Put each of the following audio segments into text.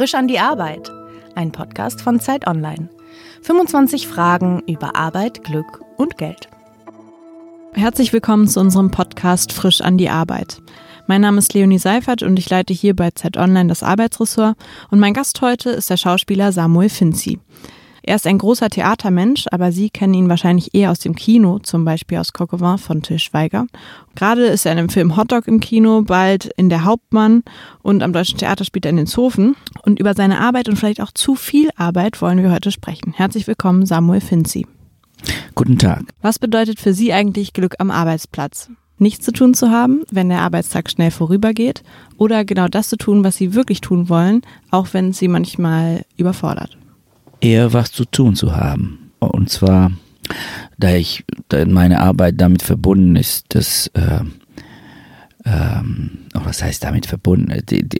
Frisch an die Arbeit. Ein Podcast von Zeit Online. 25 Fragen über Arbeit, Glück und Geld. Herzlich willkommen zu unserem Podcast Frisch an die Arbeit. Mein Name ist Leonie Seifert und ich leite hier bei Zeit Online das Arbeitsressort und mein Gast heute ist der Schauspieler Samuel Finzi. Er ist ein großer Theatermensch, aber Sie kennen ihn wahrscheinlich eher aus dem Kino, zum Beispiel aus Coquevin von Til Schweiger. Gerade ist er in dem Film Hotdog im Kino, bald in Der Hauptmann und am Deutschen Theater spielt er in den Zofen. Und über seine Arbeit und vielleicht auch zu viel Arbeit wollen wir heute sprechen. Herzlich willkommen, Samuel Finzi. Guten Tag. Was bedeutet für Sie eigentlich Glück am Arbeitsplatz? Nichts zu tun zu haben, wenn der Arbeitstag schnell vorübergeht, oder genau das zu tun, was Sie wirklich tun wollen, auch wenn es Sie manchmal überfordert? Eher was zu tun zu haben. Und zwar, da ich, da meine Arbeit damit verbunden ist, dass, äh, ähm, oh, was heißt damit verbunden? Die, die,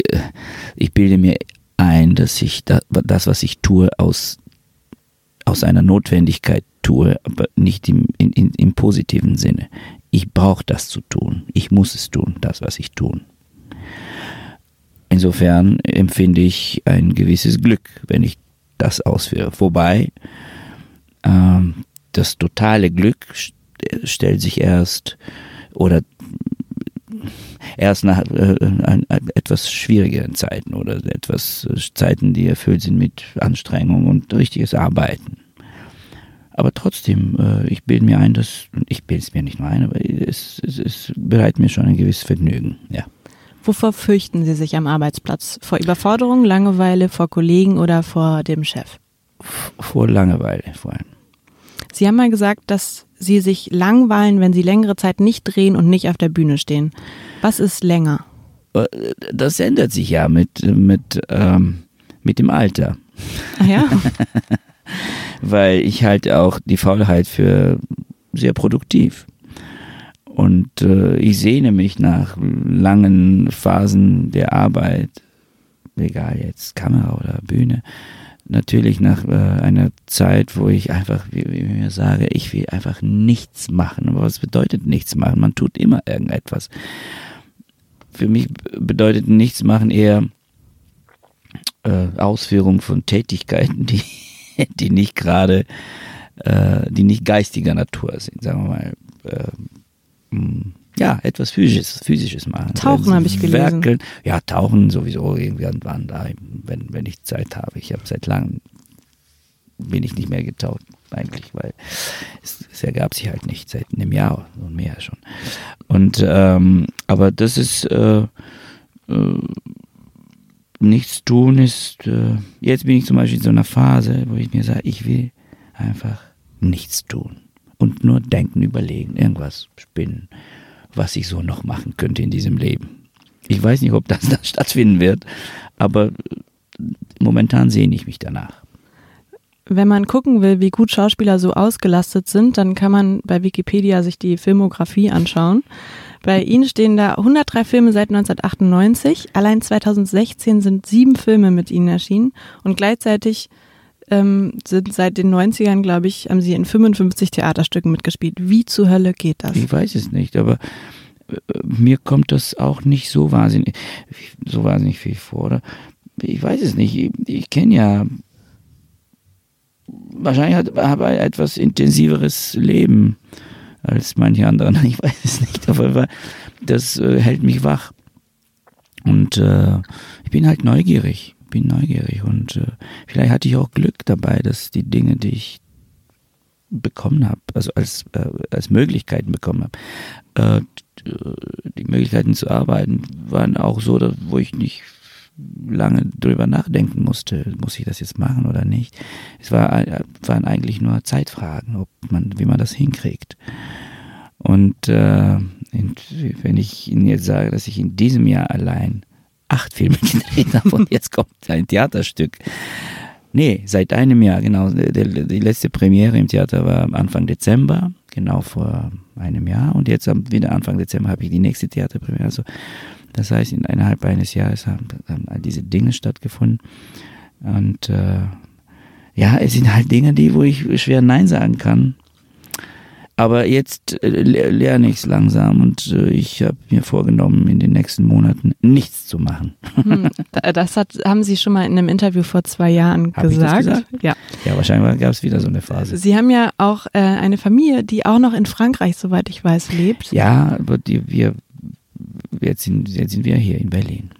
ich bilde mir ein, dass ich da, das, was ich tue, aus, aus einer Notwendigkeit tue, aber nicht im, in, in, im positiven Sinne. Ich brauche das zu tun. Ich muss es tun, das, was ich tun. Insofern empfinde ich ein gewisses Glück, wenn ich das ausführe. Wobei ähm, das totale Glück stellt sich erst oder erst nach äh, ein, ein, etwas schwierigeren Zeiten oder etwas äh, Zeiten, die erfüllt sind mit Anstrengung und richtiges Arbeiten. Aber trotzdem, äh, ich bilde mir ein, dass ich bilde es mir nicht nur ein, aber es, es, es bereitet mir schon ein gewisses Vergnügen, ja. Wovor fürchten Sie sich am Arbeitsplatz? Vor Überforderung, Langeweile, vor Kollegen oder vor dem Chef? Vor Langeweile vor allem. Sie haben mal gesagt, dass Sie sich langweilen, wenn Sie längere Zeit nicht drehen und nicht auf der Bühne stehen. Was ist länger? Äh, das ändert sich ja mit, mit, ähm, mit dem Alter. Ach ja? Weil ich halte auch die Faulheit für sehr produktiv. Und äh, ich sehne mich nach langen Phasen der Arbeit, egal jetzt Kamera oder Bühne, natürlich nach äh, einer Zeit, wo ich einfach, wie, wie ich mir sage, ich will einfach nichts machen. Aber was bedeutet nichts machen? Man tut immer irgendetwas. Für mich bedeutet nichts machen eher äh, Ausführung von Tätigkeiten, die, die nicht gerade, äh, die nicht geistiger Natur sind, sagen wir mal äh, ja, etwas Physisches, Physisches machen. Tauchen habe ich gelesen. Werkeln. Ja, Tauchen sowieso irgendwann da, wenn, wenn ich Zeit habe. Ich habe seit langem bin ich nicht mehr getaucht, eigentlich, weil es, es, ergab sich halt nicht seit einem Jahr und mehr schon. Und ähm, aber das ist äh, äh, nichts tun ist. Äh, jetzt bin ich zum Beispiel in so einer Phase, wo ich mir sage, ich will einfach nichts tun und nur denken, überlegen, irgendwas spinnen, was ich so noch machen könnte in diesem Leben. Ich weiß nicht, ob das dann stattfinden wird, aber momentan sehne ich mich danach. Wenn man gucken will, wie gut Schauspieler so ausgelastet sind, dann kann man bei Wikipedia sich die Filmografie anschauen. Bei Ihnen stehen da 103 Filme seit 1998. Allein 2016 sind sieben Filme mit Ihnen erschienen und gleichzeitig ähm, sind seit den 90ern, glaube ich, haben sie in 55 Theaterstücken mitgespielt. Wie zur Hölle geht das? Ich weiß es nicht, aber äh, mir kommt das auch nicht so wahnsinnig, so wahnsinnig viel vor. Oder? Ich weiß es nicht. Ich, ich kenne ja wahrscheinlich habe ich etwas intensiveres Leben als manche anderen. Ich weiß es nicht, aber das äh, hält mich wach. Und äh, ich bin halt neugierig bin neugierig und äh, vielleicht hatte ich auch Glück dabei, dass die Dinge, die ich bekommen habe, also als, äh, als Möglichkeiten bekommen habe, äh, die Möglichkeiten zu arbeiten waren auch so, dass, wo ich nicht lange drüber nachdenken musste, muss ich das jetzt machen oder nicht. Es war, äh, waren eigentlich nur Zeitfragen, ob man, wie man das hinkriegt. Und äh, wenn ich Ihnen jetzt sage, dass ich in diesem Jahr allein acht Filme gedreht habe und jetzt kommt ein Theaterstück. Nee, seit einem Jahr, genau. Die letzte Premiere im Theater war Anfang Dezember, genau vor einem Jahr. Und jetzt wieder Anfang Dezember habe ich die nächste Theaterpremiere. Also, das heißt, innerhalb eines Jahres haben, all diese Dinge stattgefunden. Und äh, ja, es sind halt Dinge, die, wo ich schwer Nein sagen kann. Aber jetzt äh, lerne ich es langsam und äh, ich habe mir vorgenommen, in den nächsten Monaten nichts zu machen. Hm, das hat, haben Sie schon mal in einem Interview vor zwei Jahren hab gesagt. gesagt. Ja. ja, wahrscheinlich gab es wieder so eine Phase. Sie haben ja auch äh, eine Familie, die auch noch in Frankreich, soweit ich weiß, lebt. Ja, aber die, wir, jetzt sind, jetzt sind wir hier in Berlin.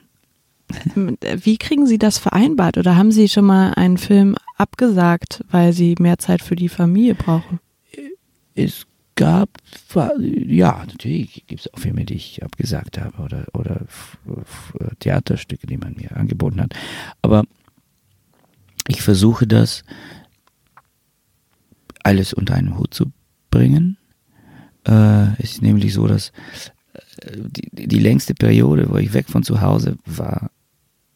Wie kriegen Sie das vereinbart oder haben Sie schon mal einen Film abgesagt, weil Sie mehr Zeit für die Familie brauchen? Es gab, ja, natürlich gibt es auch Filme, die ich abgesagt habe oder, oder Theaterstücke, die man mir angeboten hat. Aber ich versuche das alles unter einen Hut zu bringen. Äh, es ist nämlich so, dass äh, die, die längste Periode, wo ich weg von zu Hause war,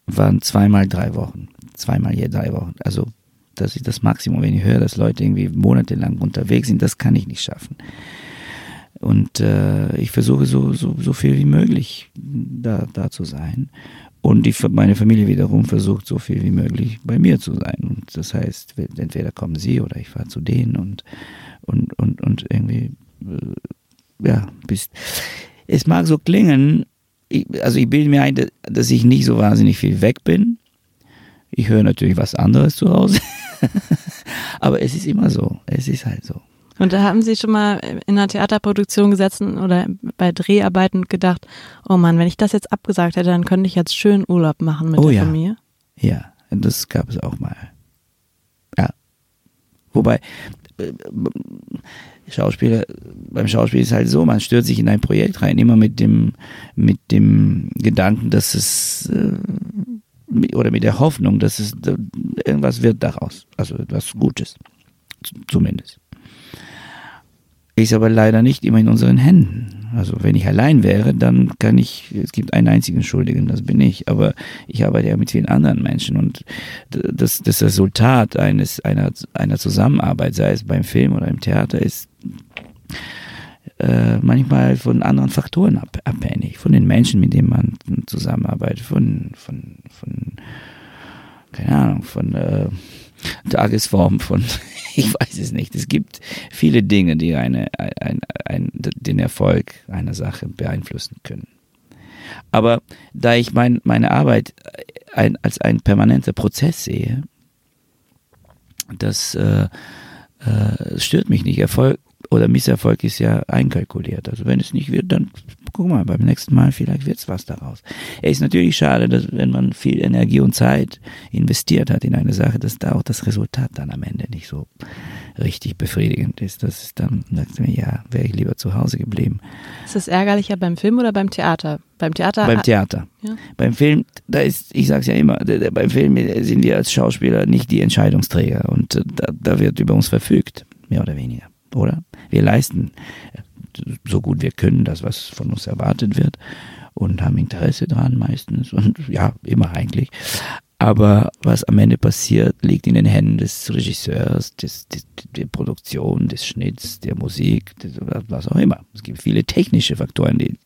waren zweimal drei Wochen. Zweimal je drei Wochen. Also das ist das Maximum, wenn ich höre, dass Leute irgendwie monatelang unterwegs sind, das kann ich nicht schaffen. Und äh, ich versuche so, so, so viel wie möglich da, da zu sein. Und die, meine Familie wiederum versucht so viel wie möglich bei mir zu sein. Und das heißt, entweder kommen sie oder ich fahre zu denen und, und, und, und irgendwie, äh, ja, bist. Es mag so klingen, ich, also ich bilde mir ein, dass ich nicht so wahnsinnig viel weg bin. Ich höre natürlich was anderes zu Hause. Aber es ist immer so. Es ist halt so. Und da haben Sie schon mal in einer Theaterproduktion gesessen oder bei Dreharbeiten gedacht, oh Mann, wenn ich das jetzt abgesagt hätte, dann könnte ich jetzt schön Urlaub machen mit oh, der ja. Familie. Ja, das gab es auch mal. Ja. Wobei, äh, Schauspieler, beim Schauspiel ist es halt so, man stört sich in ein Projekt rein, immer mit dem, mit dem Gedanken, dass es äh, oder mit der Hoffnung, dass es irgendwas wird daraus, also etwas Gutes, zumindest. Ist aber leider nicht immer in unseren Händen. Also wenn ich allein wäre, dann kann ich, es gibt einen einzigen Schuldigen, das bin ich, aber ich arbeite ja mit vielen anderen Menschen und das, das Resultat eines, einer, einer Zusammenarbeit, sei es beim Film oder im Theater, ist äh, manchmal von anderen Faktoren ab, abhängig, von den Menschen, mit denen man zusammenarbeitet, von, von, von keine Ahnung, von äh, Tagesform, von, ich weiß es nicht. Es gibt viele Dinge, die eine, ein, ein, den Erfolg einer Sache beeinflussen können. Aber da ich mein, meine Arbeit ein, als ein permanenter Prozess sehe, das äh, äh, stört mich nicht. Erfolg oder Misserfolg ist ja einkalkuliert. Also wenn es nicht wird, dann guck mal, beim nächsten Mal vielleicht wird es was daraus. Es ist natürlich schade, dass wenn man viel Energie und Zeit investiert hat in eine Sache, dass da auch das Resultat dann am Ende nicht so richtig befriedigend ist. Das ist dann, sagt mir, ja, wäre ich lieber zu Hause geblieben. Ist das ärgerlicher beim Film oder beim Theater? Beim Theater? Beim Theater. Ja. Beim Film, da ist, ich sage es ja immer, beim Film sind wir als Schauspieler nicht die Entscheidungsträger und da, da wird über uns verfügt, mehr oder weniger oder? Wir leisten so gut wir können das, was von uns erwartet wird und haben Interesse dran meistens und ja, immer eigentlich. Aber was am Ende passiert, liegt in den Händen des Regisseurs, des, des, der Produktion, des Schnitts, der Musik, des, was auch immer. Es gibt viele technische Faktoren, die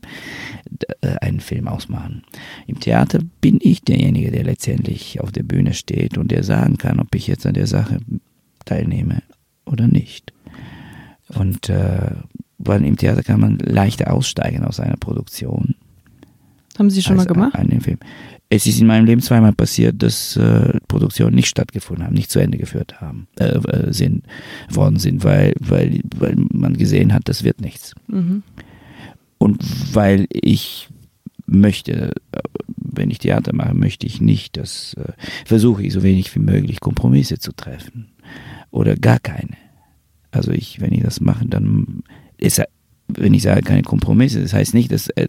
äh, einen Film ausmachen. Im Theater bin ich derjenige, der letztendlich auf der Bühne steht und der sagen kann, ob ich jetzt an der Sache teilnehme oder nicht. Und äh, weil im Theater kann man leichter aussteigen aus einer Produktion. Haben Sie schon mal gemacht? Einen Film. Es ist in meinem Leben zweimal passiert, dass äh, Produktionen nicht stattgefunden haben, nicht zu Ende geführt haben, äh, äh, sind, worden sind, weil, weil, weil man gesehen hat, das wird nichts. Mhm. Und weil ich möchte, äh, wenn ich Theater mache, möchte ich nicht, dass äh, versuche ich so wenig wie möglich Kompromisse zu treffen oder gar keine. Also ich, wenn ich das mache, dann ist wenn ich sage keine Kompromisse, das heißt nicht, dass, äh,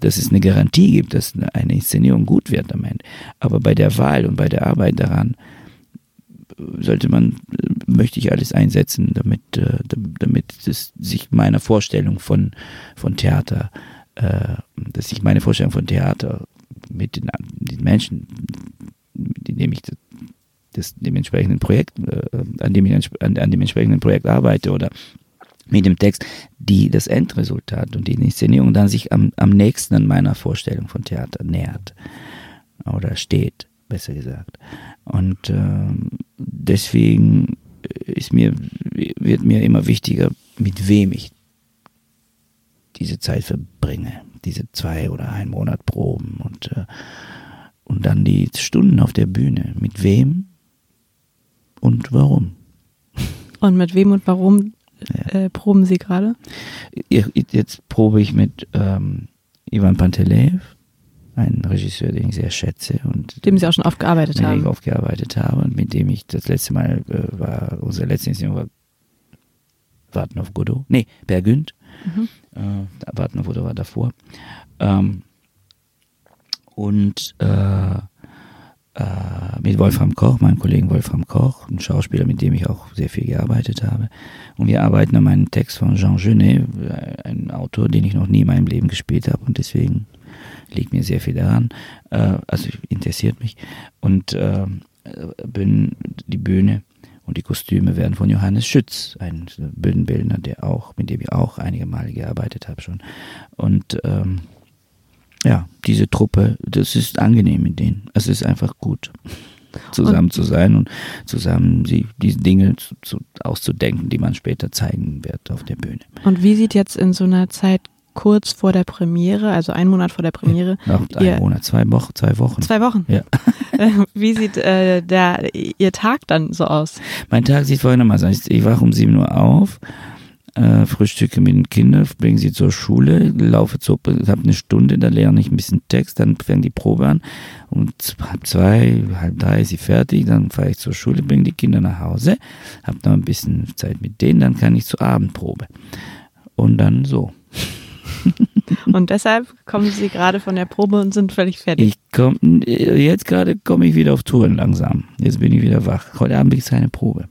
dass es eine Garantie gibt, dass eine Inszenierung gut wird am Ende. Aber bei der Wahl und bei der Arbeit daran sollte man, möchte ich alles einsetzen, damit, äh, damit es sich meiner Vorstellung von, von Theater, äh, dass ich meine Vorstellung von Theater mit den, den Menschen, mit denen ich des, dem entsprechenden Projekt, äh, an, dem ich, an, an, dem entsprechenden Projekt arbeite oder mit dem Text, die das Endresultat und die Inszenierung dann sich am, am nächsten an meiner Vorstellung von Theater nähert oder steht, besser gesagt. Und äh, deswegen ist mir, wird mir immer wichtiger, mit wem ich diese Zeit verbringe, diese zwei oder ein Monat Proben und, äh, und dann die Stunden auf der Bühne. Mit wem und warum? Und mit wem und warum ja. äh, proben Sie gerade? Jetzt probe ich mit ähm, Ivan Panteleev, ein Regisseur, den ich sehr schätze und dem Sie auch schon oft gearbeitet mit haben. Dem ich oft gearbeitet habe und mit dem ich das letzte Mal äh, war, unsere letzte Inszenierung war Warten auf Godot. Nee, Bergünd. Mhm. Äh, Warten auf Godot war davor. Ähm, und äh, mit Wolfram Koch, meinem Kollegen Wolfram Koch, ein Schauspieler, mit dem ich auch sehr viel gearbeitet habe. Und wir arbeiten an einem Text von Jean Genet, äh, ein Autor, den ich noch nie in meinem Leben gespielt habe und deswegen liegt mir sehr viel daran. Äh, also interessiert mich. Und äh, die Bühne und die Kostüme werden von Johannes Schütz, ein Bühnenbildner, der auch, mit dem ich auch einige Male gearbeitet habe schon. Und ähm, ja, diese Truppe, das ist angenehm mit denen. Es ist einfach gut, zusammen und, zu sein und zusammen sie, diese Dinge zu, zu, auszudenken, die man später zeigen wird auf der Bühne. Und wie sieht jetzt in so einer Zeit kurz vor der Premiere, also ein Monat vor der Premiere. Ja, ein Monat, zwei Wochen, zwei Wochen. Zwei Wochen. Ja. Wie sieht äh, der, Ihr Tag dann so aus? Mein Tag sieht folgendermaßen aus. Ich wache um sieben Uhr auf, äh, frühstücke mit den Kindern, bringe sie zur Schule, laufe zur, habe eine Stunde, da lerne ich ein bisschen Text, dann fängt die Probe an. Um halb zwei, halb drei ist sie fertig, dann fahre ich zur Schule, bringe die Kinder nach Hause, habe noch ein bisschen Zeit mit denen, dann kann ich zur Abendprobe. Und dann so. und deshalb kommen Sie gerade von der Probe und sind völlig fertig. Ich komm, jetzt gerade komme ich wieder auf Touren langsam. Jetzt bin ich wieder wach. Heute Abend ist keine Probe.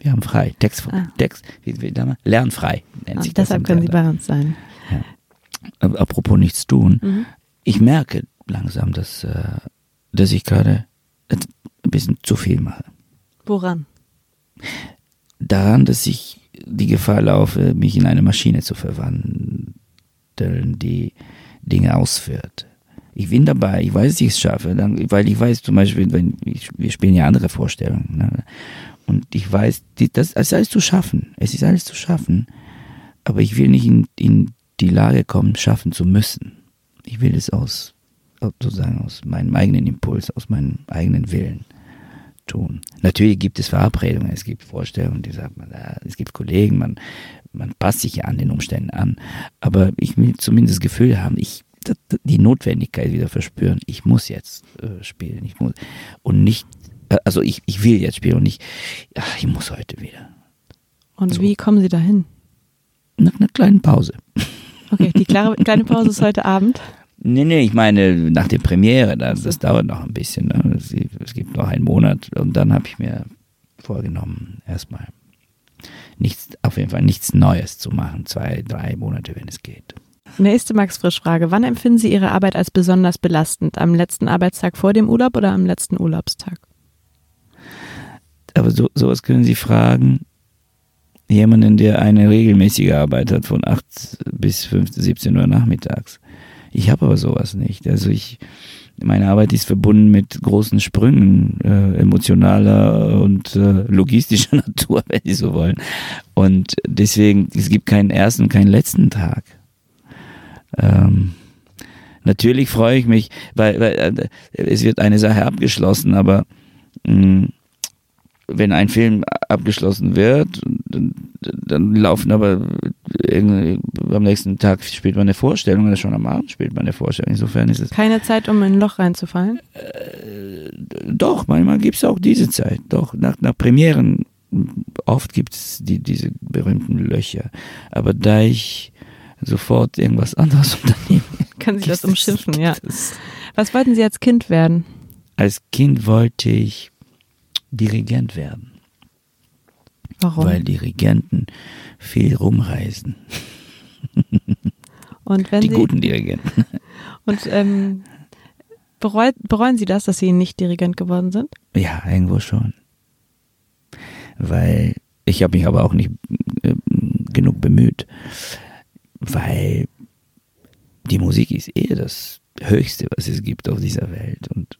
Wir haben frei. Text, ah. Text wie, wie lernfrei nennt und sich deshalb können Sie bei uns sein. Ja. Apropos nichts tun. Mhm. Ich merke langsam, dass, äh, dass ich gerade ein bisschen zu viel mache. Woran? Daran, dass ich die Gefahr laufe, mich in eine Maschine zu verwandeln, die Dinge ausführt. Ich bin dabei, ich weiß, ich es schaffe, dann, weil ich weiß zum Beispiel, wenn ich, wir spielen ja andere Vorstellungen. Ne? Und ich weiß, das, ist alles zu schaffen. Es ist alles zu schaffen. Aber ich will nicht in, in die Lage kommen, schaffen zu müssen. Ich will es aus, sozusagen aus meinem eigenen Impuls, aus meinem eigenen Willen tun. Natürlich gibt es Verabredungen, es gibt Vorstellungen, die sagt man, es gibt Kollegen, man, man passt sich ja an den Umständen an. Aber ich will zumindest das Gefühl haben, ich die Notwendigkeit wieder verspüren, ich muss jetzt äh, spielen, ich muss und nicht, also ich, ich will jetzt spielen und nicht, ach, ich muss heute wieder. Und so. wie kommen Sie dahin? Nach einer kleinen Pause. Okay, die klare, kleine Pause ist heute Abend. Nee, nee, ich meine nach der Premiere, das, das dauert noch ein bisschen. Ne? Es, es gibt noch einen Monat und dann habe ich mir vorgenommen, erstmal nichts, auf jeden Fall nichts Neues zu machen. Zwei, drei Monate, wenn es geht. Nächste Max Frisch-Frage. Wann empfinden Sie Ihre Arbeit als besonders belastend? Am letzten Arbeitstag vor dem Urlaub oder am letzten Urlaubstag? Aber so, sowas können Sie fragen jemanden, der eine regelmäßige Arbeit hat von 8 bis 15, 17 Uhr nachmittags. Ich habe aber sowas nicht. Also ich, meine Arbeit ist verbunden mit großen Sprüngen äh, emotionaler und äh, logistischer Natur, wenn Sie so wollen. Und deswegen, es gibt keinen ersten und keinen letzten Tag. Ähm, natürlich freue ich mich, weil, weil äh, es wird eine Sache abgeschlossen, aber mh, mm, wenn ein Film abgeschlossen wird, dann, dann laufen aber am nächsten Tag spielt man eine Vorstellung oder schon am Abend spielt man eine Vorstellung. Insofern ist es. Keine Zeit, um in ein Loch reinzufallen? Äh, doch, manchmal gibt es auch diese Zeit. Doch, nach, nach Premieren, oft gibt es die, diese berühmten Löcher. Aber da ich sofort irgendwas anderes unternehmen. Kann sich das umschiffen, ja. Was wollten Sie als Kind werden? Als Kind wollte ich Dirigent werden. Warum? Weil Dirigenten viel rumreisen. Und wenn Die Sie, guten Dirigenten. Und ähm, bereut, bereuen Sie das, dass Sie nicht Dirigent geworden sind? Ja, irgendwo schon. Weil ich habe mich aber auch nicht äh, genug bemüht weil die Musik ist eher das Höchste, was es gibt auf dieser Welt. Und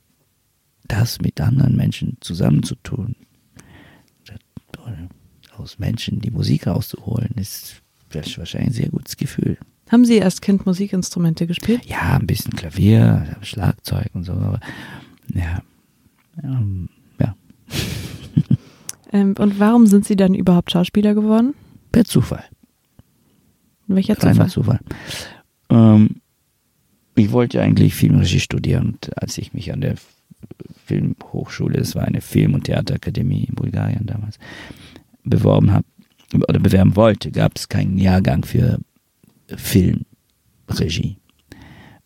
das mit anderen Menschen zusammenzutun, aus Menschen die Musik rauszuholen, ist wahrscheinlich ein sehr gutes Gefühl. Haben Sie als Kind Musikinstrumente gespielt? Ja, ein bisschen Klavier, Schlagzeug und so, aber ja. Ähm, ja. ähm, und warum sind Sie dann überhaupt Schauspieler geworden? Per Zufall. Welcher Kleiner Zufall? Zufall. Ähm, ich wollte eigentlich Filmregie studieren und als ich mich an der Filmhochschule, es war eine Film- und Theaterakademie in Bulgarien damals, beworben habe oder bewerben wollte, gab es keinen Jahrgang für Filmregie.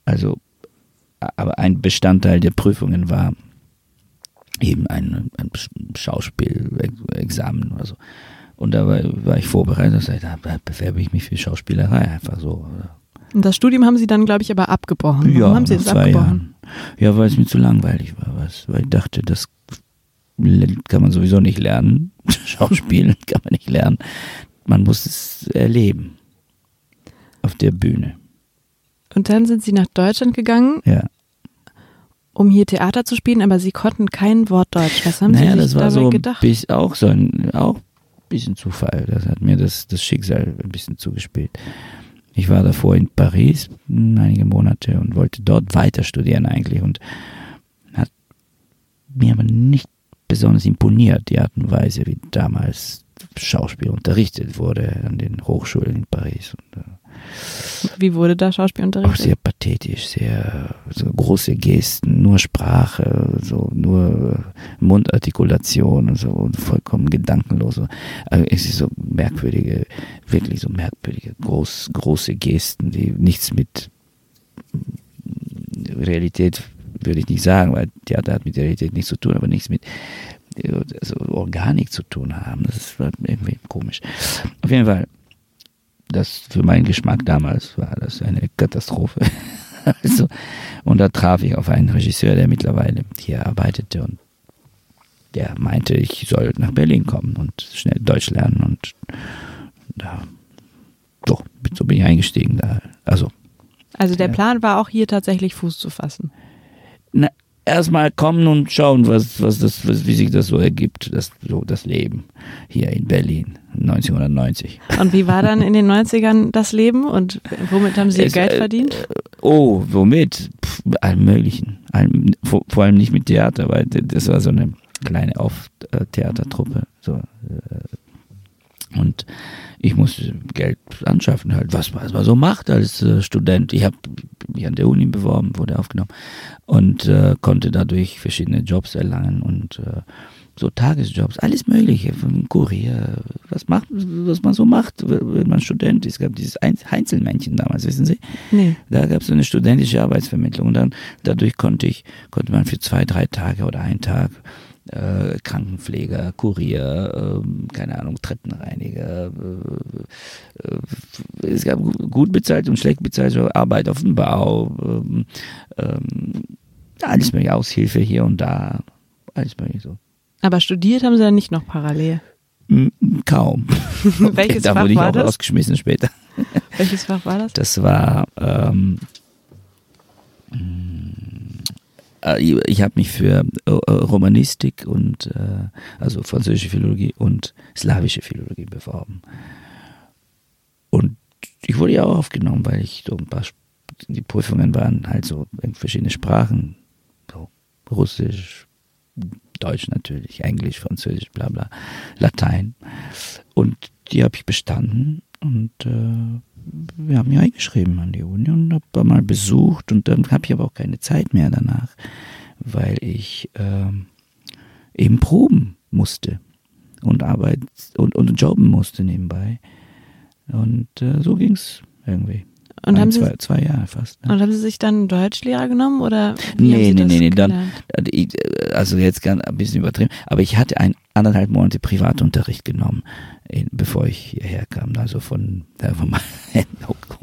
Also, aber ein Bestandteil der Prüfungen war eben ein, ein Schauspielexamen oder so. Und da war, war ich vorbereitet und sagte, da bewerbe ich mich für Schauspielerei einfach so. Und das Studium haben Sie dann, glaube ich, aber abgebrochen. Warum ja, haben Sie es zwei abgebrochen? Jahren. Ja, weil es mir zu langweilig war. Was, weil ich dachte, das kann man sowieso nicht lernen. Schauspielen kann man nicht lernen. Man muss es erleben. Auf der Bühne. Und dann sind Sie nach Deutschland gegangen, Ja. um hier Theater zu spielen, aber Sie konnten kein Wort Deutsch. Was haben naja, Sie sich das war dabei so gedacht? bisschen, auch so ein auch ein bisschen Zufall. Das hat mir das, das Schicksal ein bisschen zugespielt. Ich war davor in Paris einige Monate und wollte dort weiter studieren eigentlich und hat mir aber nicht besonders imponiert, die Art und Weise, wie damals Schauspiel unterrichtet wurde an den Hochschulen in Paris. Äh, Wie wurde da Schauspiel auch unterrichtet? sehr pathetisch, sehr so große Gesten, nur Sprache, so nur Mundartikulation und so und vollkommen gedankenlos. Also es ist so merkwürdige, wirklich so merkwürdige, groß, große Gesten, die nichts mit Realität würde ich nicht sagen, weil Theater hat mit der Realität nichts zu tun, aber nichts mit also Organik zu tun haben. Das war irgendwie komisch. Auf jeden Fall, das für meinen Geschmack damals war das eine Katastrophe. also, und da traf ich auf einen Regisseur, der mittlerweile hier arbeitete und der meinte, ich soll nach Berlin kommen und schnell Deutsch lernen und da, doch, so bin ich eingestiegen da. Also, Also der Ja. Plan war auch hier tatsächlich Fuß zu fassen. na, erstmal kommen und schauen, was, was das, was, wie sich das so ergibt, das, so das Leben hier in Berlin 1990. Und wie war dann in den 90ern das Leben und womit haben Sie Ihr Es, Geld äh, verdient? Oh, womit? Pff, allem Möglichen. Allem, vor, vor allem nicht mit Theater, weil das war so eine kleine Auf-Theatertruppe. So, äh, und ich musste Geld anschaffen, halt, was, was man so macht als äh, Student. Ich habe mich an der Uni beworben, wurde aufgenommen und äh, konnte dadurch verschiedene Jobs erlangen und äh, so Tagesjobs, alles Mögliche, vom Kurier, was macht, was man so macht, wenn man Student ist. Es gab dieses Einz- Heinzelmännchen damals, wissen Sie? Nee. Da gab es so eine studentische Arbeitsvermittlung und dann dadurch konnte ich, konnte man für zwei, drei Tage oder einen Tag äh, Krankenpfleger, Kurier, ähm, keine Ahnung, Treppenreiniger, äh, äh, es gab gu- gut bezahlt und schlecht bezahlte Arbeit auf dem Bau, ähm, ähm, alles mögliche, Aushilfe hier und da, alles mögliche so. Aber studiert haben Sie dann nicht noch parallel. Mm, Kaum. Welches da Fach wurde ich war auch das? rausgeschmissen später. Welches Fach war das? Das war, ähm, äh, ich habe mich für äh, Romanistik und, äh, also französische Philologie und slawische Philologie beworben. Und ich wurde ja auch aufgenommen, weil ich so ein paar, die Prüfungen waren halt so in verschiedene Sprachen, so Russisch, Deutsch natürlich, Englisch, Französisch, bla bla, Latein. Und die habe ich bestanden und äh, wir haben mich eingeschrieben an die Uni und habe mal besucht und dann habe ich aber auch keine Zeit mehr danach, weil ich ähm, eben proben musste und Arbeit und, und jobben musste nebenbei. Und äh, so ging es irgendwie. Und Ein, haben, Sie, zwei, zwei Jahre fast. ne? und haben Sie sich dann Deutschlehrer genommen oder? Nee, nee, nee, nee, dann- gelernt? Ich- Also jetzt ganz ein bisschen übertrieben, aber ich hatte ein anderthalb Monate Privatunterricht genommen, bevor ich hierher kam, also von, mal,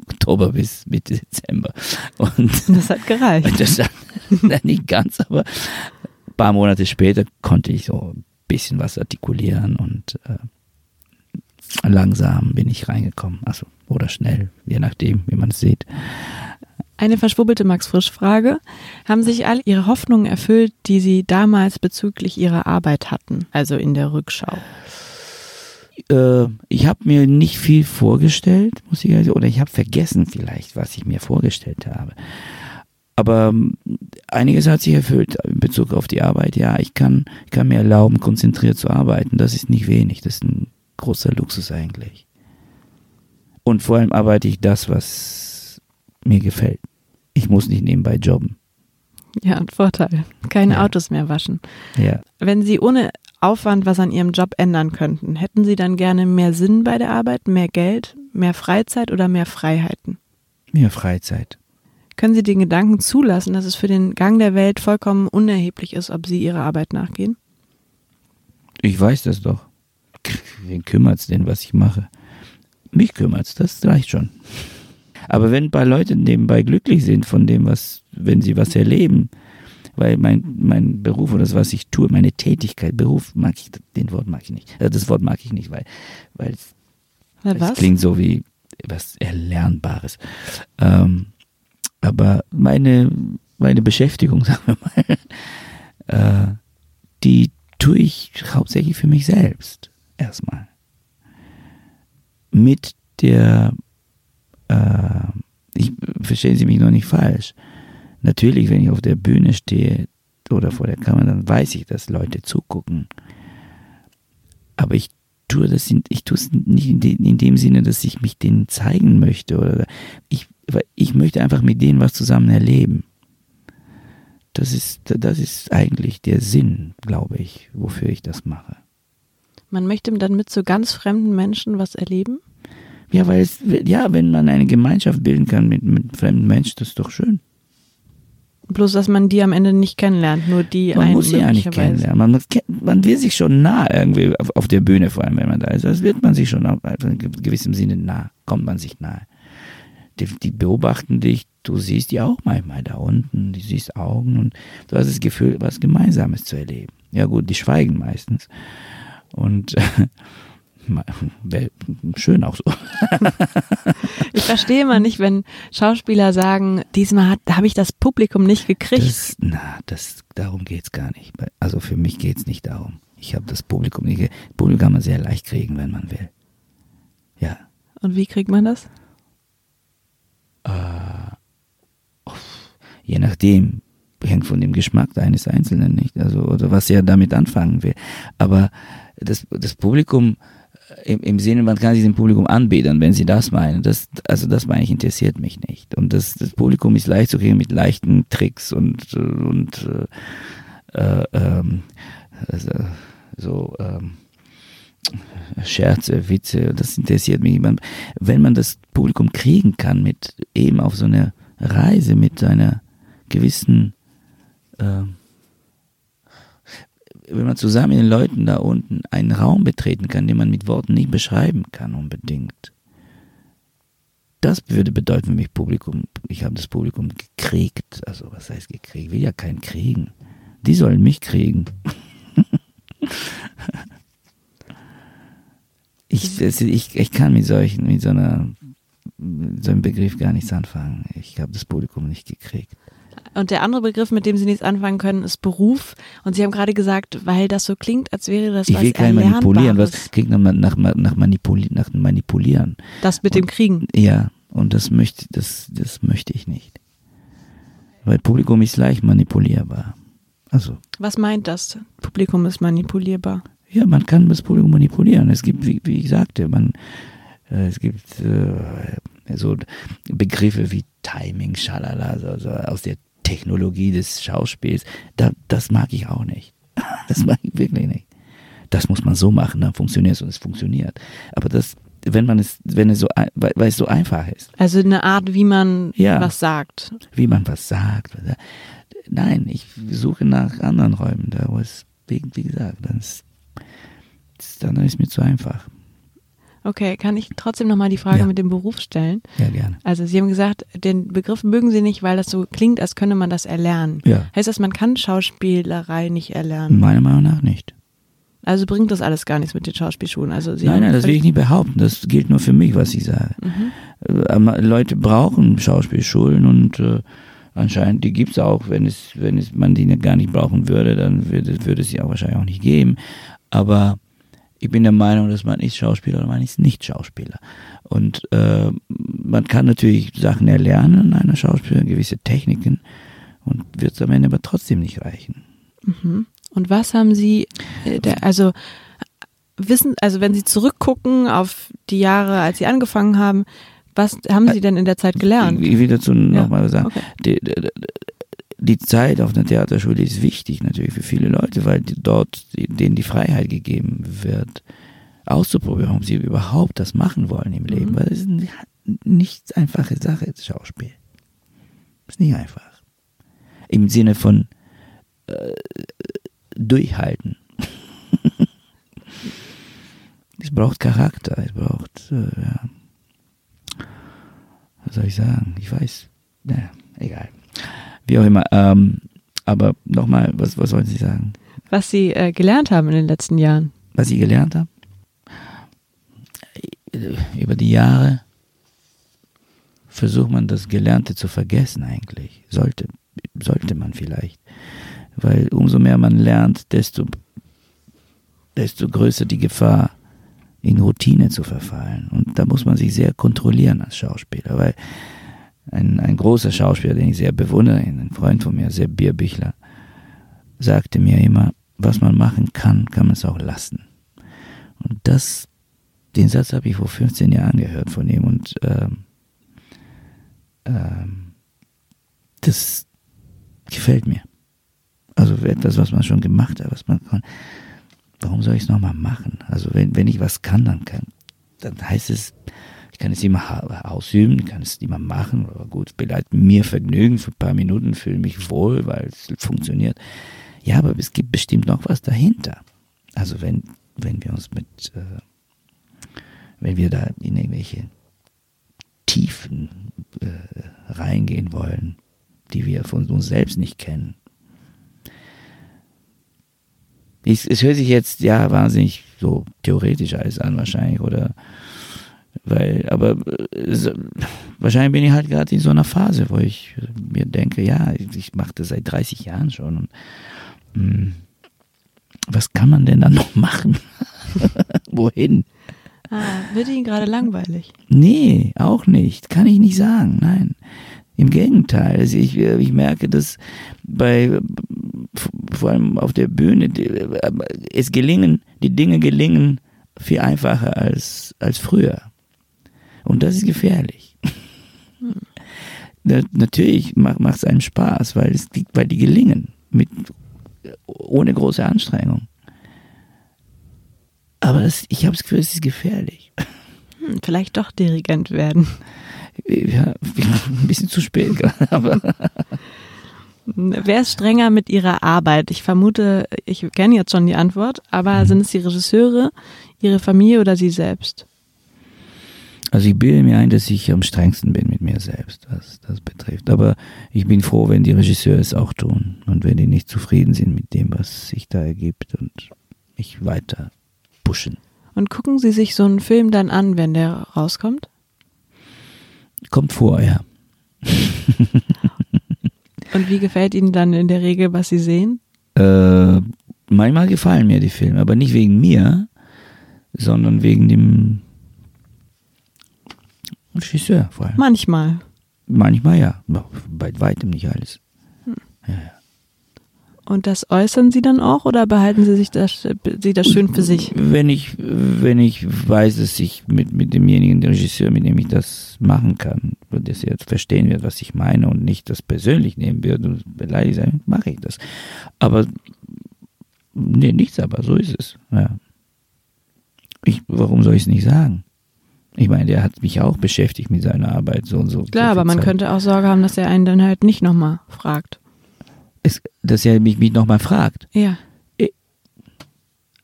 Oktober bis Mitte Dezember. Und Das hat gereicht. das na, nicht ganz, aber ein paar Monate später konnte ich so ein bisschen was artikulieren und äh, langsam bin ich reingekommen. Also, oder schnell, je nachdem, wie man es sieht. Eine verschwurbelte Max-Frisch-Frage. Haben sich all Ihre Hoffnungen erfüllt, die Sie damals bezüglich Ihrer Arbeit hatten, also in der Rückschau? äh, ich habe mir nicht viel vorgestellt, muss ich sagen, oder ich habe vergessen vielleicht, was ich mir vorgestellt habe. Aber ähm, einiges hat sich erfüllt in Bezug auf die Arbeit. Ja, ich kann, ich kann mir erlauben, konzentriert zu arbeiten. Das ist nicht wenig. Das ist ein großer Luxus eigentlich. Und vor allem arbeite ich das, was mir gefällt. Ich muss nicht nebenbei jobben. Ja, ein Vorteil. Keine ja. Autos mehr waschen. Ja. Wenn Sie ohne Aufwand was an Ihrem Job ändern könnten, hätten Sie dann gerne mehr Sinn bei der Arbeit, mehr Geld, mehr Freizeit oder mehr Freiheiten? Mehr Freizeit. Können Sie den Gedanken zulassen, dass es für den Gang der Welt vollkommen unerheblich ist, ob Sie Ihrer Arbeit nachgehen? Ich weiß das doch. Wen kümmert es denn, was ich mache? Mich kümmert es, das reicht schon. Aber wenn ein paar Leute nebenbei glücklich sind von dem, was, wenn sie was erleben, weil mein, mein Beruf oder das, was ich tue, meine Tätigkeit, Beruf mag ich, den Wort mag ich nicht. Äh, das Wort mag ich nicht, weil, weil es, es klingt so wie was Erlernbares. Ähm, aber meine, meine Beschäftigung, sagen wir mal, äh, die tue ich hauptsächlich für mich selbst. Erstmal. Mit der, äh, ich verstehen Sie mich noch nicht falsch. Natürlich, wenn ich auf der Bühne stehe oder vor der Kamera, dann weiß ich, dass Leute zugucken. Aber ich tue das, in, ich tue es nicht in, de, in, dem Sinne, dass ich mich denen zeigen möchte oder ich, ich möchte einfach mit denen was zusammen erleben. Das ist, das ist eigentlich der Sinn, glaube ich, wofür ich das mache. Man möchte dann mit so ganz fremden Menschen was erleben? Ja, weil es, ja, wenn man eine Gemeinschaft bilden kann mit, mit fremden Menschen, das ist doch schön. Bloß, dass man die am Ende nicht kennenlernt, nur die Man muss sie ja nicht kennenlernen. Man, man will sich schon nah irgendwie auf, auf, der Bühne, vor allem wenn man da ist. Das wird man sich schon auf, also in gewissem Sinne nah, kommt man sich nahe. Die, die, beobachten dich, du siehst die auch manchmal da unten, du siehst Augen und du hast das Gefühl, was Gemeinsames zu erleben. Ja gut, die schweigen meistens. Und schön auch so. ich verstehe mal nicht, wenn Schauspieler sagen, diesmal habe ich das Publikum nicht gekriegt. Das, na, das, darum geht es gar nicht. Also für mich geht es nicht darum. Ich habe das Publikum nicht. Publikum kann man sehr leicht kriegen, wenn man will. Ja. Und wie kriegt man das? Äh, je nachdem, hängt von dem Geschmack eines Einzelnen nicht, also oder was er damit anfangen will. Aber das, das Publikum im, im Sinne, man kann sich dem Publikum anbeten, wenn sie das meinen. Das, also das meine ich, interessiert mich nicht. Und das, das Publikum ist leicht zu kriegen mit leichten Tricks und, und äh, ähm, also, so ähm, Scherze, Witze, das interessiert mich. Wenn man das Publikum kriegen kann mit eben auf so einer Reise mit einer gewissen äh, wenn man zusammen mit den Leuten da unten einen Raum betreten kann, den man mit Worten nicht beschreiben kann unbedingt. Das würde bedeuten für mich Publikum, ich habe das Publikum gekriegt. Also was heißt gekriegt? Ich will ja keinen kriegen. Die sollen mich kriegen. ich, ich, ich kann mit solchen, mit so einer so einem Begriff gar nichts anfangen. Ich habe das Publikum nicht gekriegt. Und der andere Begriff, mit dem Sie nichts anfangen können, ist Beruf. Und Sie haben gerade gesagt, weil das so klingt, als wäre das ich was will kein Manipulieren. Was klingt nach, nach, nach, Manipuli nach Manipulieren. Das mit und, dem Kriegen. Ja, und das möchte, das, das möchte ich nicht. Weil Publikum ist leicht manipulierbar. Also. Was meint das? Publikum ist manipulierbar. Ja, man kann das Publikum manipulieren. Es gibt, wie, wie ich sagte, man, äh, es gibt äh, so Begriffe wie Timing, Schalala, so, so aus der Technologie des Schauspiels, da, das mag ich auch nicht. Das mag ich wirklich nicht. Das muss man so machen, dann funktioniert es und es funktioniert. Aber das, wenn man es, wenn es so, weil, es so einfach ist. Also eine Art, wie man ja, was sagt. Wie man was sagt. Nein, ich suche nach anderen Räumen, da wo es, wie, wie gesagt, dann ist, dann ist mir zu einfach. Okay, kann ich trotzdem nochmal die Frage ja. mit dem Beruf stellen? Ja, gerne. Also Sie haben gesagt, den Begriff mögen Sie nicht, weil das so klingt, als könne man das erlernen. Ja. Heißt das, man kann Schauspielerei nicht erlernen? Meiner Meinung nach nicht. Also bringt das alles gar nichts mit den Schauspielschulen. Also Sie nein, nein, das will ich nicht behaupten. Das gilt nur für mich, was ich sage. Mhm. Äh, Leute brauchen Schauspielschulen und äh, anscheinend, die gibt es auch. Wenn es, wenn es man die gar nicht brauchen würde, dann würde, würde es sie auch wahrscheinlich auch nicht geben. Aber ich bin der Meinung, dass man ist Schauspieler oder man ist nicht Schauspieler. Und äh, man kann natürlich Sachen erlernen, einer Schauspieler, gewisse Techniken und wird es am Ende aber trotzdem nicht reichen. Mhm. Und was haben Sie, äh, der, also wissen, also wenn Sie zurückgucken auf die Jahre, als Sie angefangen haben, was haben Sie denn in der Zeit gelernt? Ich will dazu ja. nochmal sagen, okay. die, die, die, Zeit auf einer Theaterschule ist wichtig natürlich für viele Leute, weil dort denen die Freiheit gegeben wird, auszuprobieren, ob sie überhaupt das machen wollen im Leben. Mhm. Weil es ist eine nicht einfache Sache, das Schauspiel. Ist nicht einfach. Im Sinne von äh, durchhalten. es braucht Charakter, es braucht, äh, ja. was soll ich sagen? Ich weiß, naja, egal. Wie auch immer. Ähm, aber nochmal, was, was wollen Sie sagen? Was Sie äh, gelernt haben in den letzten Jahren. Was ich gelernt habe? Über die Jahre versucht man das Gelernte zu vergessen eigentlich. Sollte, sollte man vielleicht. Weil umso mehr man lernt, desto, desto größer die Gefahr, in Routine zu verfallen. Und da muss man sich sehr kontrollieren als Schauspieler, weil ein, ein großer Schauspieler, den ich sehr bewundere, ein Freund von mir, sehr Bierbichler, sagte mir immer, was man machen kann, kann man es auch lassen. Und das, den Satz habe ich vor 15 Jahren gehört von ihm und ähm, ähm, das gefällt mir. Also etwas, was man schon gemacht hat, was man kann. Warum soll ich es nochmal machen? Also wenn, wenn ich was kann, dann kann, dann heißt es, kann es immer ausüben, kann es immer machen, aber gut, bereitet mir Vergnügen für ein paar Minuten, fühle mich wohl, weil es funktioniert. Ja, aber es gibt bestimmt noch was dahinter. Also wenn, wenn wir uns mit, äh, wenn wir da in irgendwelche Tiefen äh, reingehen wollen, die wir von uns selbst nicht kennen, ich, es hört sich jetzt ja wahnsinnig so theoretisch alles an wahrscheinlich oder weil aber äh, wahrscheinlich bin ich halt gerade in so einer Phase, wo ich mir denke, ja, ich mache das seit 30 Jahren schon und mh, hm, was kann man denn dann noch machen? Wohin? Ah, wird Ihnen gerade langweilig? Nee, auch nicht. Kann ich nicht sagen. Nein. Im Gegenteil. Also ich, ich merke, dass bei vor allem auf der Bühne, es gelingen, die Dinge gelingen viel einfacher als, als früher. Und das ist gefährlich. Hm. Natürlich macht es einem Spaß, weil, es, weil die gelingen, mit, ohne große Anstrengung. Aber das, ich habe das Gefühl, es ist gefährlich. Hm, vielleicht doch Dirigent werden. Ja, ein bisschen zu spät gerade, aber. Wer ist strenger mit ihrer Arbeit? Ich vermute, ich kenne jetzt schon die Antwort, aber mhm. sind es die Regisseure, ihre Familie oder sie selbst? Also ich bilde mir ein, dass ich am strengsten bin mit mir selbst, was das betrifft. Aber ich bin froh, wenn die Regisseure es auch tun und wenn die nicht zufrieden sind mit dem, was sich da ergibt und mich weiter pushen. Und gucken Sie sich so einen Film dann an, wenn der rauskommt? Kommt vor, ja. Und wie gefällt Ihnen dann in der Regel, was Sie sehen? Äh, manchmal gefallen mir die Filme, aber nicht wegen mir, sondern wegen dem Regisseur vor allem. Manchmal. Manchmal ja, bei weitem nicht alles. Hm. Ja, ja. Und das äußern Sie dann auch oder behalten Sie sich das, Sie das schön für sich? Wenn ich, wenn ich weiß, dass ich mit, mit demjenigen Regisseur, mit dem ich das machen kann, dass er jetzt verstehen wird, was ich meine und nicht das persönlich nehmen wird und beleidigt sein, mache ich das. Aber, nee, nichts aber, so ist es. Ja. Ich, warum soll ich es nicht sagen? Ich meine, der hat mich auch beschäftigt mit seiner Arbeit so und so. Klar, so aber man Zeit. könnte auch Sorge haben, dass er einen dann halt nicht nochmal fragt es, dass er mich, mich nochmal fragt. Ja. Ich, äh,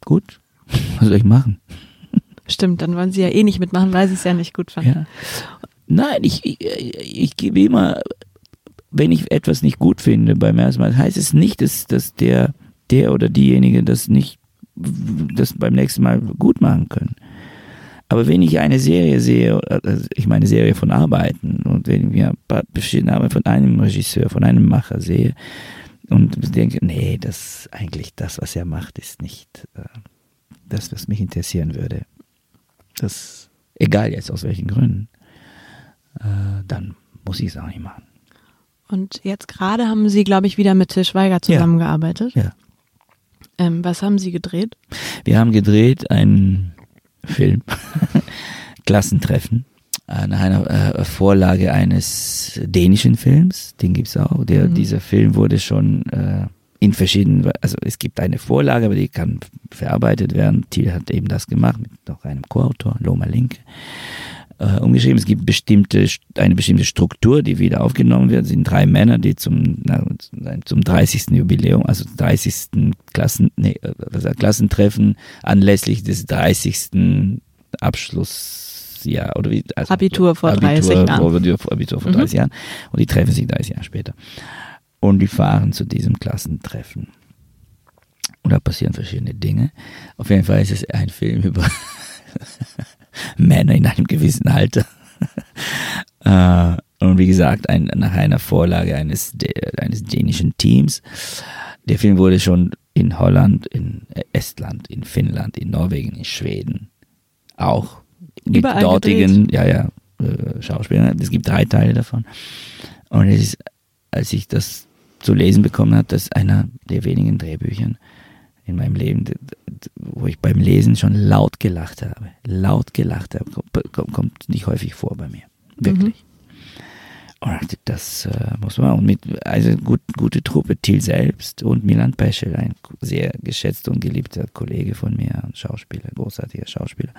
gut, was soll ich machen? Stimmt, dann wollen sie ja eh nicht mitmachen, weil sie es ja nicht gut fanden. Ja. Nein, ich, ich, ich gebe immer, wenn ich etwas nicht gut finde beim ersten Mal, heißt es nicht, dass, dass der, der oder diejenige das nicht das beim nächsten Mal gut machen können. Aber wenn ich eine Serie sehe, also ich meine Serie von Arbeiten, und wenn ich verschiedene Arbeiten von einem Regisseur, von einem Macher sehe, und denke, nee, das eigentlich das, was er macht, ist nicht, äh, das, was mich interessieren würde. Das, egal jetzt aus welchen Gründen, äh, dann muss ich es auch nicht machen. Und jetzt gerade haben Sie, glaube ich, wieder mit Til Schweiger zusammengearbeitet. Ja. Ähm, was haben Sie gedreht? Wir haben gedreht einen Film, Klassentreffen, nach einer äh, Vorlage eines dänischen Films, den gibt es auch. Der, mhm. Dieser Film wurde schon äh, in verschiedenen, also es gibt eine Vorlage, aber die kann verarbeitet werden. Thiel hat eben das gemacht mit noch einem Co-Autor, Loma Linke äh, umgeschrieben. Es gibt bestimmte, eine bestimmte Struktur, die wieder aufgenommen wird. Es sind drei Männer, die zum, na, zum 30. Jubiläum, also 30. Klassen, nee, also Klassentreffen anlässlich des 30. Abschlussjahr oder wie, also Abitur vor Abitur, 30 Jahren. Abitur, vor 30 mhm. Jahren. Und die treffen sich 30 Jahre später. Und die fahren zu diesem Klassentreffen. Und da passieren verschiedene Dinge. Auf jeden Fall ist es ein Film über Männer in einem gewissen Alter. äh, und wie gesagt, ein, nach einer Vorlage eines, eines dänischen Teams. Der Film wurde schon in Holland, in Estland, in Finnland, in Norwegen, in Schweden auch mit Überall dortigen ja, ja, äh, Schauspielern. Es gibt drei Teile davon. Und es ist, als ich das zu lesen bekommen habe, das ist einer der wenigen Drehbüchern, in meinem Leben, wo ich beim Lesen schon laut gelacht habe. Laut gelacht habe. Kommt nicht häufig vor bei mir. Wirklich. Mhm. Und das äh, muss man. Und mit, also gut, gute Truppe, Thiel selbst und Milan Peschel, ein sehr geschätzter und geliebter Kollege von mir, ein Schauspieler, großartiger Schauspieler.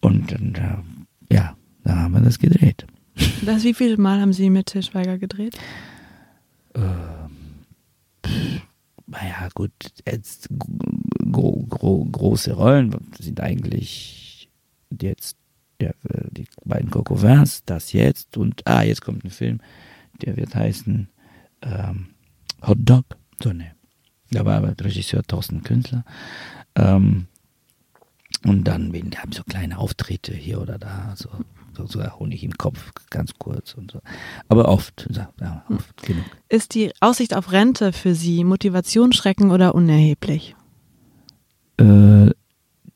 Und, und äh, ja, da haben wir das gedreht. Das, wie viele Mal haben Sie mit Tischweiger gedreht? Ähm, naja, gut, jetzt gro gro große Rollen sind eigentlich jetzt der, die beiden Coco Vins, das jetzt und, ah, jetzt kommt ein Film, der wird heißen ähm, Hot Dog. So, ne. Da war aber Regisseur Thorsten Künstler. Ähm, und dann haben so kleine Auftritte hier oder da, so sogar Honig im Kopf, ganz kurz und so. Aber oft, ja, oft genug. Ist die Aussicht auf Rente für Sie Motivationsschrecken oder unerheblich? Äh,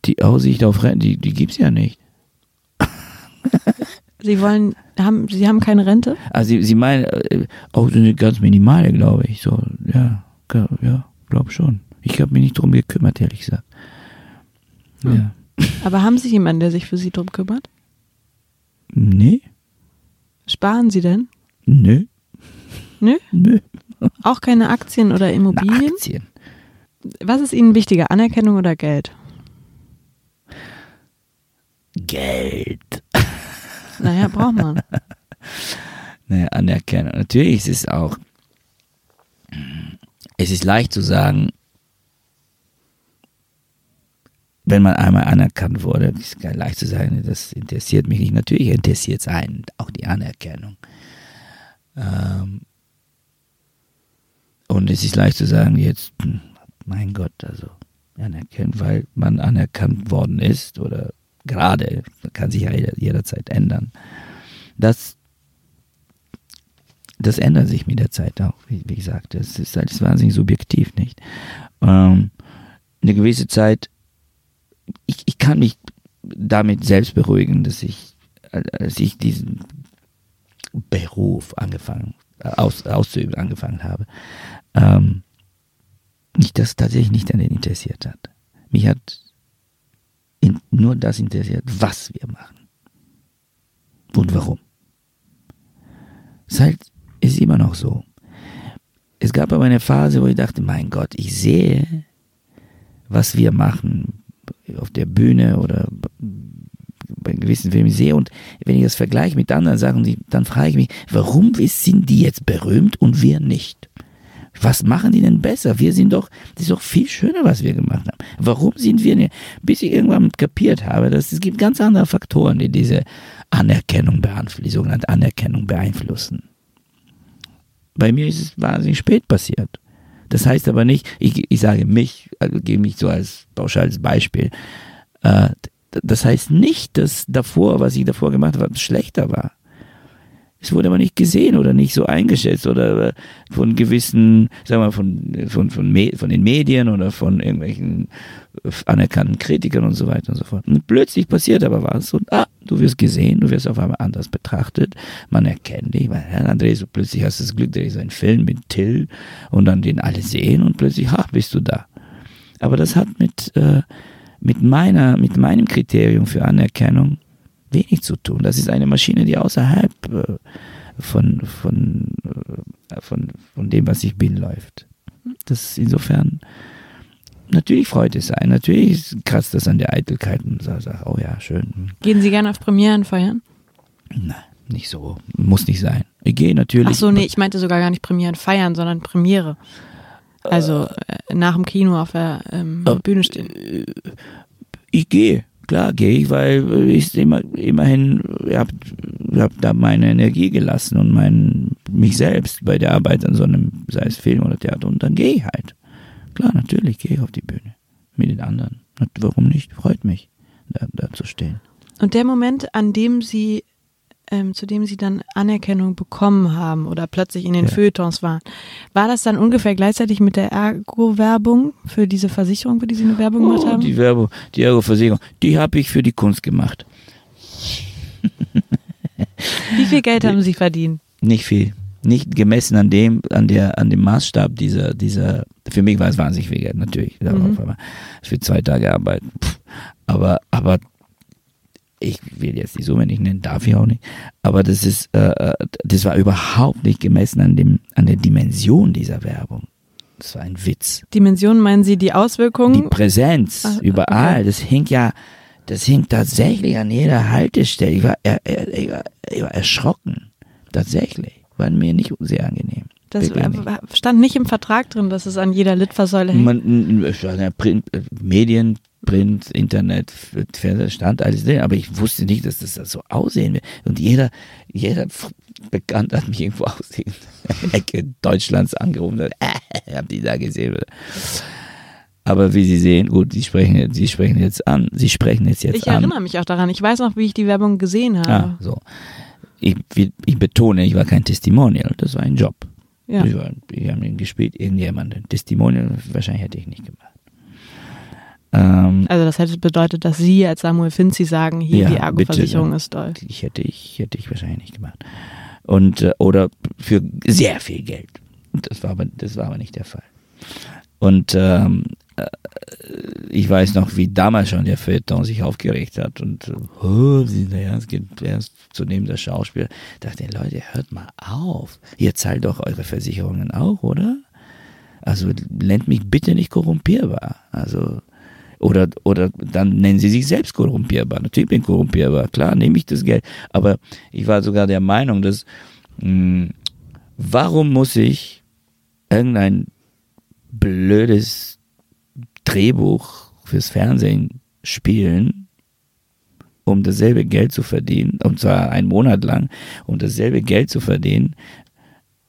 die Aussicht auf Rente, die, die gibt es ja nicht. Sie wollen, haben, Sie haben keine Rente? Also Sie, Sie meinen äh, auch eine ganz minimale, glaube ich. So, ja, ja, glaube schon. Ich habe mich nicht drum gekümmert, ehrlich gesagt. Hm. Ja. Aber haben Sie jemanden, der sich für Sie drum kümmert? Nee. Sparen Sie denn? Nö. Nö? Nö. Auch keine Aktien oder Immobilien? Na, Aktien. Was ist Ihnen wichtiger, Anerkennung oder Geld? Geld. Naja, braucht man. naja, Anerkennung. Natürlich ist es auch, es ist leicht zu sagen, wenn man einmal anerkannt wurde, ist leicht zu sagen, das interessiert mich nicht. Natürlich interessiert es einen auch die Anerkennung. Ähm und es ist leicht zu sagen, jetzt, hm, mein Gott, also anerkennen, weil man anerkannt worden ist oder gerade, kann sich ja jederzeit ändern. Das, das ändert sich mit der Zeit auch, wie, wie gesagt. Das ist alles wahnsinnig subjektiv, nicht? Ähm, eine gewisse Zeit ich, ich kann mich damit selbst beruhigen, dass ich, als ich diesen Beruf angefangen, aus, auszuüben angefangen habe, ähm, mich das tatsächlich nicht an den interessiert hat. Mich hat in, nur das interessiert, was wir machen und warum. Es halt, ist immer noch so. Es gab aber eine Phase, wo ich dachte, mein Gott, ich sehe, was wir machen, auf der Bühne oder bei gewissen Filmen sehe und wenn ich das vergleiche mit anderen Sachen, dann frage ich mich, warum sind die jetzt berühmt und wir nicht? Was machen die denn besser? Wir sind doch, das ist doch viel schöner, was wir gemacht haben. Warum sind wir nicht? Bis ich irgendwann kapiert habe, dass es gibt ganz andere Faktoren, die diese Anerkennung beeinflussen, die sogenannte Anerkennung beeinflussen. Bei mir ist es wahnsinnig spät passiert. Das heißt aber nicht, ich, ich sage mich, also gebe mich so als pauschales Beispiel. Äh, das heißt nicht, dass davor, was ich davor gemacht habe, schlechter war. Es wurde aber nicht gesehen oder nicht so eingeschätzt oder äh, von gewissen, sagen wir, von, von, von, von den Medien oder von irgendwelchen äh, anerkannten Kritikern und so weiter und so fort. Und plötzlich passiert aber was und ah, du wirst gesehen, du wirst auf einmal anders betrachtet, man erkennt dich, weil Herr André, so plötzlich hast du das Glück, da ist ein Film mit Till und dann den alle sehen und plötzlich, ha, bist du da. Aber das hat mit, äh, mit meiner, mit meinem Kriterium für Anerkennung wenig zu tun. Das ist eine Maschine, die außerhalb äh, von, von, äh, von, von dem, was ich bin, läuft. Das insofern, natürlich freut es einen, natürlich kratzt das an der Eitelkeit und sagt, oh ja, schön. Gehen Sie gerne auf Premieren feiern? Nein, nicht so. Muss nicht sein. Ich gehe natürlich. Ach so, nee, ich meinte sogar gar nicht Premieren feiern, sondern Premiere. Also äh, nach dem Kino auf der ähm, äh, Bühne stehen. Ich gehe klar gehe ich, weil ich immer, immerhin habe hab da meine Energie gelassen und mein, mich selbst bei der Arbeit an so einem, sei es Film oder Theater, und dann gehe ich halt. Klar, natürlich gehe ich auf die Bühne mit den anderen. Warum nicht? Freut mich, da, da zu stehen. Und der Moment, an dem Sie ähm, zu dem sie dann Anerkennung bekommen haben oder plötzlich in den ja. Feuilletons waren. War das dann ungefähr gleichzeitig mit der Ergo-Werbung für diese Versicherung, für die Sie eine Werbung gemacht oh, haben? Die Werbung, die Ergo-Versicherung, die habe ich für die Kunst gemacht. Wie viel Geld haben Sie verdient? Nicht viel. Nicht gemessen an dem, an der, an dem Maßstab dieser, dieser, für mich war es wahnsinnig viel Geld, natürlich. Mhm. Für zwei Tage Arbeit. Aber, aber ich will jetzt die Summe nicht nennen, darf ich auch nicht, aber das ist, äh, äh, das war überhaupt nicht gemessen an dem, an der Dimension dieser Werbung. Das war ein Witz. Dimension meinen Sie die Auswirkungen? Die Präsenz, Ach, überall. Okay. Das hing ja, das hing tatsächlich an jeder Haltestelle. Ich war, er, er, ich war, ich war erschrocken. Tatsächlich. War mir nicht sehr angenehm. Das stand nicht im Vertrag drin, dass es an jeder Litfaßsäule hängt? Man, Print, Medien, Print, Internet, Fernseher, stand alles drin, aber ich wusste nicht, dass das so aussehen wird. Und jeder, jeder Bekannt hat mich irgendwo aus der Ecke Deutschlands angerufen, äh, hab die da gesehen. Aber wie Sie sehen, gut, Sie sprechen, Sie sprechen jetzt an. Sie sprechen jetzt jetzt ich an. Ich erinnere mich auch daran. Ich weiß noch, wie ich die Werbung gesehen habe. Ah, so. Ich, ich betone, ich war kein Testimonial, das war ein Job. Ja. Ich, war, ich habe gespielt, irgendjemand. Ein Testimonial, wahrscheinlich hätte ich nicht gemacht. Ähm, also das hätte bedeutet, dass Sie als Samuel Finzi sagen, hier ja, die Ergo-Versicherung ist toll. Ich hätte ich, hätte ich wahrscheinlich nicht gemacht. Und, äh, oder für sehr viel Geld. Das war aber, das war aber nicht der Fall. Und ähm, äh, ich weiß noch, wie damals schon der Feuilleton sich aufgeregt hat und oh, es geht erst zu neben der Schauspieler. Da dachte Leute, hört mal auf. Ihr zahlt doch eure Versicherungen auch, oder? Also nennt mich bitte nicht korrumpierbar. Also oder, oder dann nennen sie sich selbst korrumpierbar. Natürlich bin ich korrumpierbar, klar, nehme ich das Geld. Aber ich war sogar der Meinung, dass, mh, hm, warum muss ich irgendein blödes Drehbuch fürs Fernsehen spielen, um dasselbe Geld zu verdienen, und zwar einen Monat lang, um dasselbe Geld zu verdienen,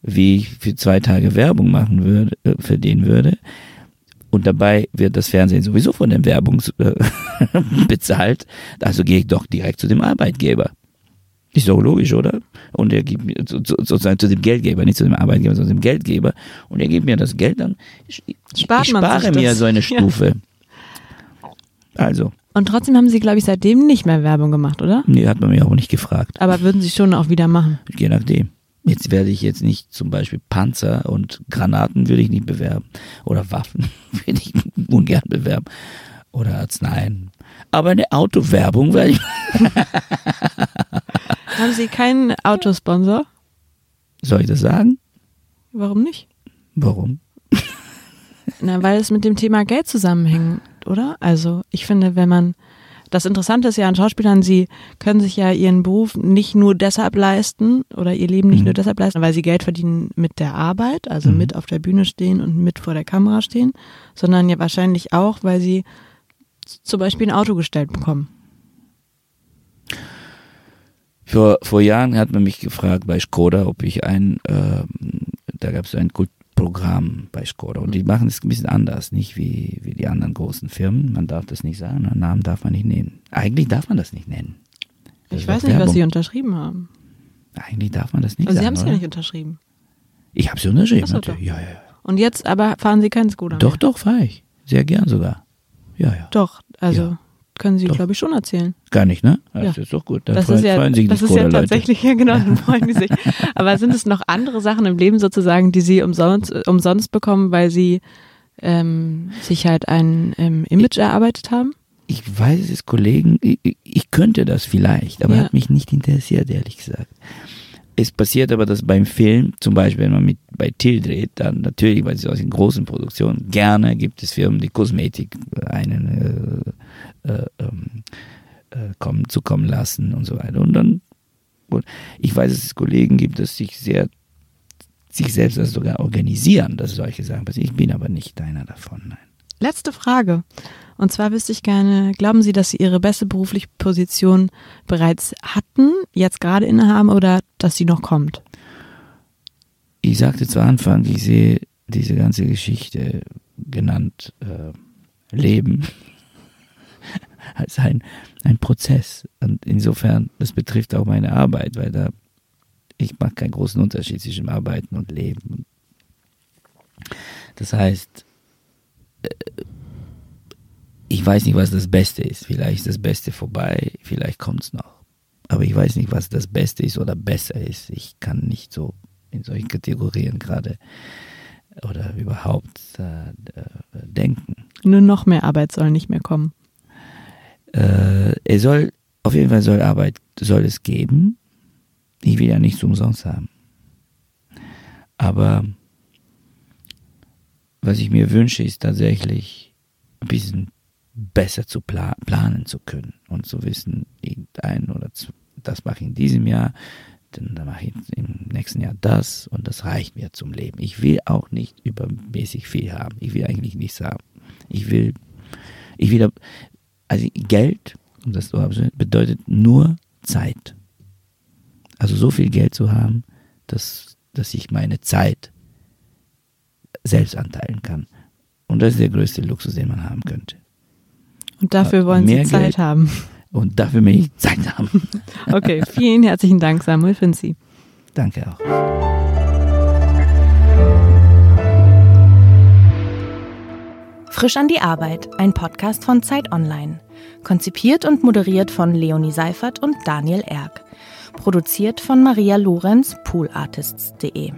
wie ich für zwei Tage Werbung machen würde, äh, verdienen würde, und dabei wird das Fernsehen sowieso von der Werbung äh, bezahlt. Also gehe ich doch direkt zu dem Arbeitgeber. Ist doch logisch, oder? Und er gibt mir sozusagen zu dem Geldgeber, nicht zu dem Arbeitgeber, sondern zu dem Geldgeber. Und er gibt mir das Geld dann. Ich, Spart ich spare mir das? so eine Stufe. Ja. Also. Und trotzdem haben Sie, glaube ich, seitdem nicht mehr Werbung gemacht, oder? Nee, hat man mich auch nicht gefragt. Aber würden Sie schon auch wieder machen? Je nachdem. Jetzt werde ich jetzt nicht zum Beispiel Panzer und Granaten würde ich nicht bewerben. Oder Waffen würde ich ungern bewerben. Oder Arzneien. Aber eine Autowerbung werde ich. Haben Sie keinen Autosponsor? Soll ich das sagen? Warum nicht? Warum? Na, weil es mit dem Thema Geld zusammenhängt, oder? Also ich finde, wenn man das Interessante ist ja an Schauspielern, sie können sich ja ihren Beruf nicht nur deshalb leisten oder ihr Leben nicht mhm. nur deshalb leisten, weil sie Geld verdienen mit der Arbeit, also mhm. mit auf der Bühne stehen und mit vor der Kamera stehen, sondern ja wahrscheinlich auch, weil sie zum Beispiel ein Auto gestellt bekommen. Vor, vor Jahren hat man mich gefragt bei Skoda, ob ich ein, äh, da gab es ein Kult Programm bei Skoda. Und die machen es ein bisschen anders, nicht wie, wie die anderen großen Firmen. Man darf das nicht sagen, einen Namen darf man nicht nennen. Eigentlich darf man das nicht nennen. Das ich weiß nicht, Werbung. was sie unterschrieben haben. Eigentlich darf man das nicht also sagen. Sie haben es ja nicht unterschrieben. Ich habe es unterschrieben, natürlich. doch. Ja, ja, ja. Und jetzt aber fahren Sie keinen Doch, mehr? doch, fahre ich. Sehr gern sogar. Ja, ja. Doch, also Ja. Können Sie, glaube ich, schon erzählen. Gar nicht, ne? Das Ja. ist doch gut. Dann das freuen, ist ja, freuen sich das die ist ja tatsächlich, ja genau, dann freuen die sich. Aber sind es noch andere Sachen im Leben sozusagen, die Sie umsonst, umsonst bekommen, weil Sie ähm, sich halt ein ähm, Image erarbeitet haben? Ich weiß es, Kollegen, ich, ich- ich könnte das vielleicht, aber Ja. hat mich nicht interessiert, ehrlich gesagt. Es passiert aber, dass beim Film, zum Beispiel, wenn man mit bei Till dreht, dann natürlich, weil es aus den großen Produktionen, gerne gibt es Firmen, die Kosmetik einen äh, äh, ähm, äh, kommen, zukommen lassen und so weiter. Und dann, und ich weiß, dass es Kollegen gibt, dass sich sehr sich selbst sogar organisieren, dass solche Sachen passieren. Ich bin aber nicht einer davon, nein. Letzte Frage. Und zwar wüsste ich gerne, glauben Sie, dass Sie Ihre beste berufliche Position bereits hatten, jetzt gerade innehaben oder dass sie noch kommt? Ich sagte zu Anfang, ich sehe diese ganze Geschichte genannt äh, Leben als ein, ein Prozess. Und insofern, das betrifft auch meine Arbeit, weil da ich mache keinen großen Unterschied zwischen Arbeiten und Leben. Das heißt, ich weiß nicht, was das Beste ist. Vielleicht ist das Beste vorbei, vielleicht kommt es noch. Aber ich weiß nicht, was das Beste ist oder besser ist. Ich kann nicht so in solchen Kategorien gerade oder überhaupt äh, äh, denken. Nur noch mehr Arbeit soll nicht mehr kommen. Äh, es soll, auf jeden Fall soll Arbeit, soll es geben. Ich will ja nichts umsonst haben. Aber was ich mir wünsche, ist tatsächlich ein bisschen besser zu pla planen zu können und zu wissen, ein oder zwei, das mache ich in diesem Jahr, dann, dann mache ich im nächsten Jahr das und das reicht mir zum Leben. Ich will auch nicht übermäßig viel haben. Ich will eigentlich nichts haben. Ich will, ich will, also Geld, um das zu haben, bedeutet nur Zeit. Also so viel Geld zu haben, dass, dass ich meine Zeit selbst anteilen kann. Und das ist der größte Luxus, den man haben könnte. Und dafür wollen Sie Zeit Geld. haben. Und dafür will ich Zeit haben. Okay, vielen herzlichen Dank, Samuel Finzi. Danke auch. Frisch an die Arbeit, ein Podcast von Zeit Online. Konzipiert und moderiert von Leonie Seifert und Daniel Erck. Produziert von Maria Lorenz, poolartists.de.